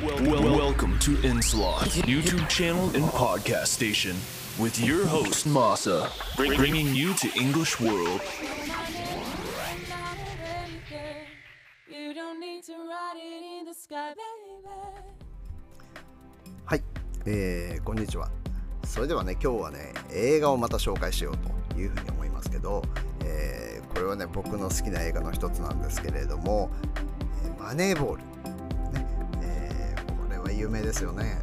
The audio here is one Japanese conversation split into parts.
Welcome to Inslot, YouTube channel and podcast station, with your host Masa, bring- bringing you to English World. You don't need to write it in the sky, baby. はい、えー、こんにちは。それではね、今日はね、映画をまた紹介しようというふうに思いますけど、えーこれはね、僕の好きな映画の一つなんですけれども、えーマネーボール。有名ですよね。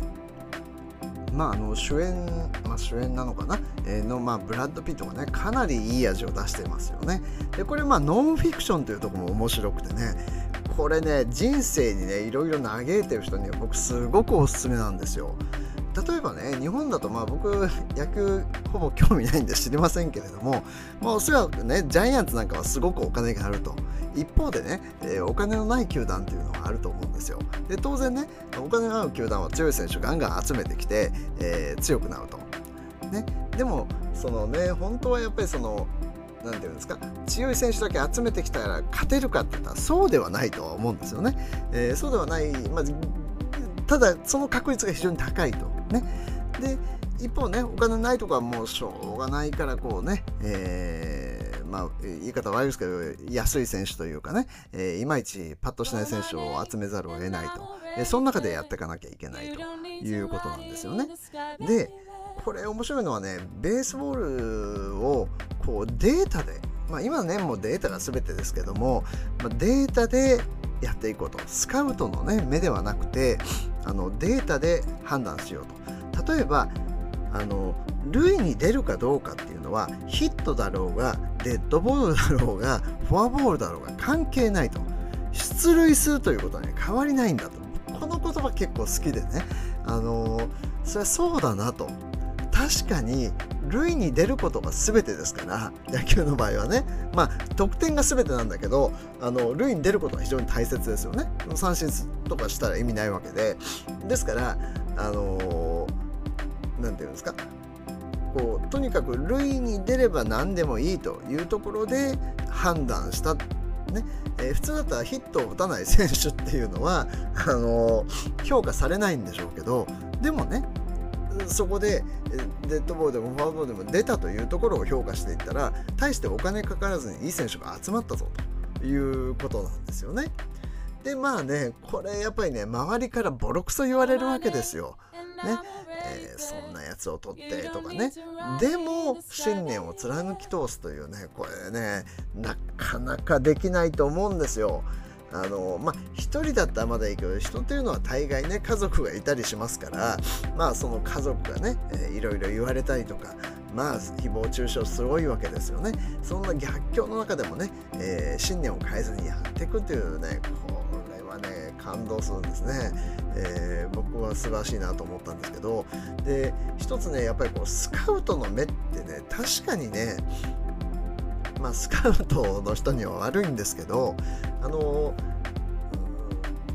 まあ、あの主演、まあ、主演なのかな、えーの、まあ、ブラッド・ピットがねかなりいい味を出してますよね。でこれまあノンフィクションというとこも面白くてねこれね人生にねいろいろ嘆いてる人には僕すごくおすすめなんですよ。例えばね日本だとまあ僕野球ほぼ興味ないんで知りませんけれども、まあ、おそらくねジャイアンツなんかはすごくお金があると。一方でね、えーお金のない球団っていうのがあると思うんですよ。で当然ねお金のある球団は強い選手をガンガン集めてきて、えー強くなると、ね、でもそのね本当はやっぱりそのなんていうんですか強い選手だけ集めてきたら勝てるかって言ったらそうではないとは思うんですよね、えーそうではない、まあ、ただその確率が非常に高いと。ね。で一方ねお金ないとかはもうしょうがないからこうね、えーまあ言い方悪いですけど安い選手というかね、えーいまいちパッとしない選手を集めざるを得ないと、えーその中でやっていかなきゃいけないということなんですよね。でこれ面白いのはねベースボールをこうデータでまあ今ねもうデータが全てですけども、まあ、データでやっていこうと。スカウトのね目ではなくてあのデータで判断しようと。例えばあの塁に出るかどうかっていうのはヒットだろうがデッドボールだろうがフォアボールだろうが関係ないと。出塁するということはね変わりないんだと。この言葉結構好きでね。あのそれはそうだなと。確かに塁に出ることが全てですから 野球の場合はね。まあ得点が全てなんだけどあの塁に出ることが非常に大切ですよね。三振とかしたら意味ないわけで。ですからあのなんていうんですか。こうとにかく塁に出れば何でもいいというところで判断した、ね。えー普通だったらヒットを打たない選手っていうのはあの評価されないんでしょうけどでもねそこでデッドボールでもフォアボールでも出たというところを評価していったら大してお金かからずにいい選手が集まったぞということなんですよね。でまあねこれやっぱりね周りからボロクソ言われるわけですよ。ねえーそんなやつを取ってとかねでも信念を貫き通すというねこれねなかなかできないと思うんですよ。あのまあ一人だったらまだいいけど人というのは大概ね家族がいたりしますからまあその家族がね、えーいろいろ言われたりとかまあ誹謗中傷すごいわけですよね。そんな逆境の中でもね、えー信念を変えずにやっていくというねこれはね感動するんですね、えー僕は素晴らしいなと思ったんですけどで一つねやっぱりこうスカウトの目ってね確かにねまあスカウトの人には悪いんですけどあの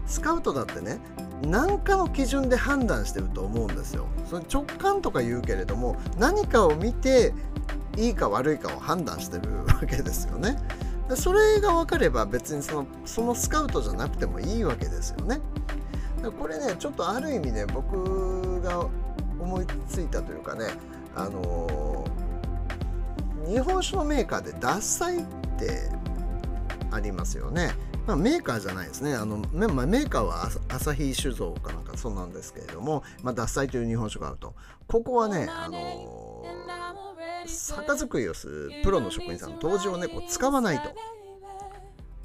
スカウトだってね何かの基準で判断してると思うんですよ。それ直感とか言うけれども何かを見ていいか悪いかを判断してるわけですよね。それが分かれば別にそのそのスカウトじゃなくてもいいわけですよね。だからこれねちょっとある意味ね僕が思いついたというかねあの日本酒のメーカーで獺祭ってありますよね。まあ、メーカーじゃないですね。あの、まあ、メーカーはアサアサヒ酒造かなんかそうなんですけれども、まあ、獺祭という日本酒があると。ここはねあの酒造りをするプロの職人さんの杜氏をねこう使わないと。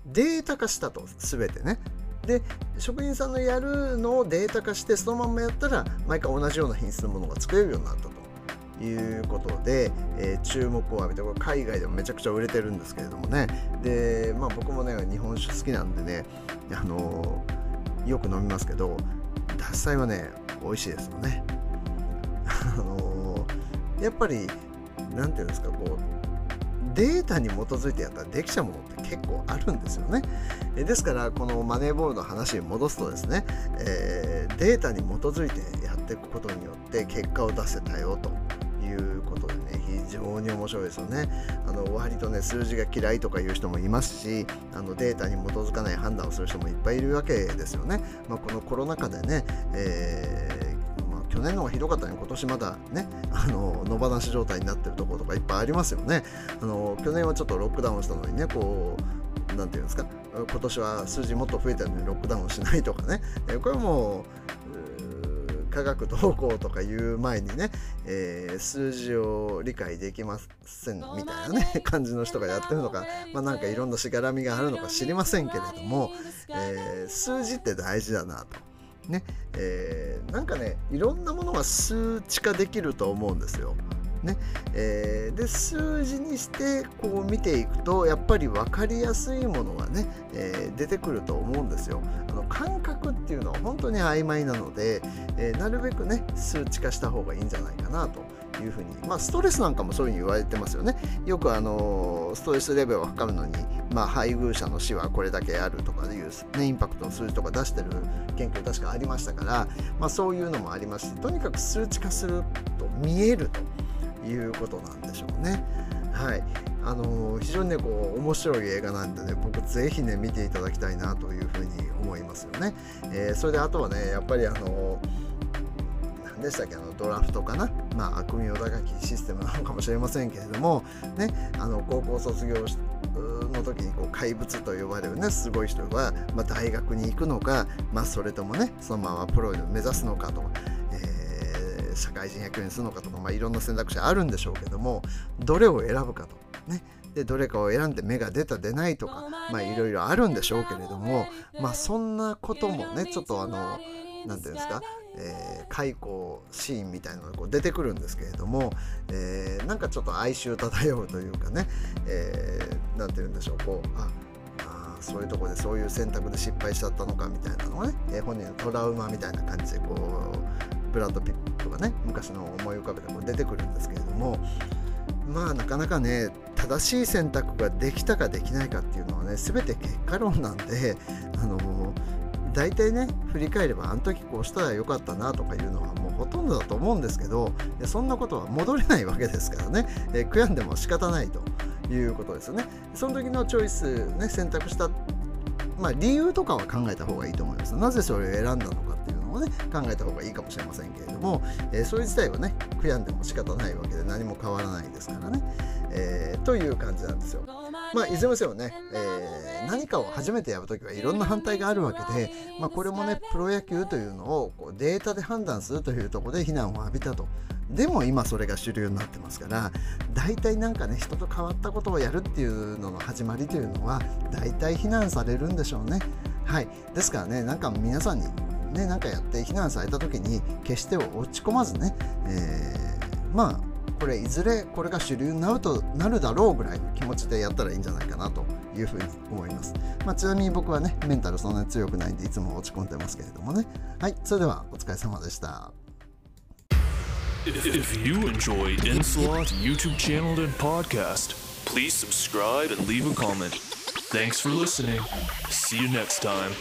データ化したと全てね。で職人さんのやるのをデータ化してそのままやったら毎回同じような品質のものが作れるようになったと。いうことで、えー注目を浴びてこれ海外でもめちゃくちゃ売れてるんですけれどもねで、まあ、僕もね日本酒好きなんでね、あのーよく飲みますけど獺祭はね美味しいですよね。あのーやっぱりなんていうんですかこうデータに基づいてやったらできちゃうものって結構あるんですよね。えですからこのマネーボールの話に戻すとですね、えーデータに基づいてやっていくことによって結果を出せたよということでね非常に面白いですよね。あの割とね数字が嫌いとかいう人もいますしあのデータに基づかない判断をする人もいっぱいいるわけですよね、まあ、このコロナ禍でね、えー去年の方がひどかったのに今年まだねあの野放し状態になってるところとかいっぱいありますよね。あの去年はちょっとロックダウンしたのにねこう何て言うんですか今年は数字もっと増えてるのにロックダウンしないとかね。これはもう科学動向とか言う前にね、えー、数字を理解できませんみたいなね感じの人がやってるのか、まあ、なんかいろんなしがらみがあるのか知りませんけれども、えー、数字って大事だなと。ねえー、なんかねいろんなものが数値化できると思うんですよ。ねえー、で数字にしてこう見ていくとやっぱり分かりやすいものがね、えー、出てくると思うんですよ。あの感覚っていうのは本当に曖昧なので、えー、なるべくね数値化した方がいいんじゃないかなというふうに、まあ、ストレスなんかもそういうふうに言われてますよね。よくあのストレスレベルを測るのに、まあ、配偶者の死はこれだけあるとかいう、ね、インパクトの数字とか出してる研究確かありましたから、まあ、そういうのもありますしとにかく数値化すると見えるということなんでしょうね。はいあの非常にねこう面白い映画なんでね僕ぜひね見ていただきたいなというふうに思いますよね。えー、それであとはねやっぱりあの何でしたっけあのドラフトかな、まあ、悪名高きシステムなのかもしれませんけれども、ね、あの高校卒業の時にこう怪物と呼ばれるねすごい人が、まあ、大学に行くのか、まあ、それともねそのままプロを目指すのかとか。社会人野球にするのかとか、まあ、いろんな選択肢あるんでしょうけどもどれを選ぶかと。ね、でどれかを選んで芽が出た出ないとかまあいろいろあるんでしょうけれどもまあそんなこともねちょっとあの何て言うんですかえー、解雇シーンみたいなのがこう出てくるんですけれども、えー、なんかちょっと哀愁漂うというかね何、えー、て言うんでしょうこうああそういうとこでそういう選択で失敗しちゃったのかみたいなのがね、えー、本人のトラウマみたいな感じでこうブラッド・ピットがね昔の思い浮かべてこう出てくるんですけれどもまあなかなかね正しい選択ができたかできないかっていうのはね全て結果論なんであの大体ね振り返ればあの時こうしたらよかったなとかいうのはもうほとんどだと思うんですけどそんなことは戻れないわけですからね、えー、悔やんでも仕方ないということですよね。その時のチョイス、ね、選択した、まあ、理由とかは考えた方がいいと思います。なぜそれを選んだのかっていうのをね考えた方がいいかもしれませんけれども、えー、それ自体はね悔やんでも仕方ないわけで何も変わらないですからね。えー、という感じなんですよ。まあ、いずれにせよね、えー、何かを初めてやるときはいろんな反対があるわけで、まあ、これもね、プロ野球というのをこうデータで判断するというところで非難を浴びたと。でも今それが主流になってますから大体なんかね人と変わったことをやるっていうのの始まりというのは大体非難されるんでしょうね。はいですからねなんか皆さんにねなんかやって非難された時に決して落ち込まずね、えー、まあこれいずれこれが主流になるとなるだろうぐらいの気持ちでやったらいいんじゃないかなというふうに思います。まあ、ちなみに僕はね、メンタルそんなに強くないんでいつも落ち込んでますけれどもね。はい、それではお疲れ様でした。If you enjoyed Inslot YouTube channel and podcast, please subscribe and leave a comment. Thanks for listening. See you next time.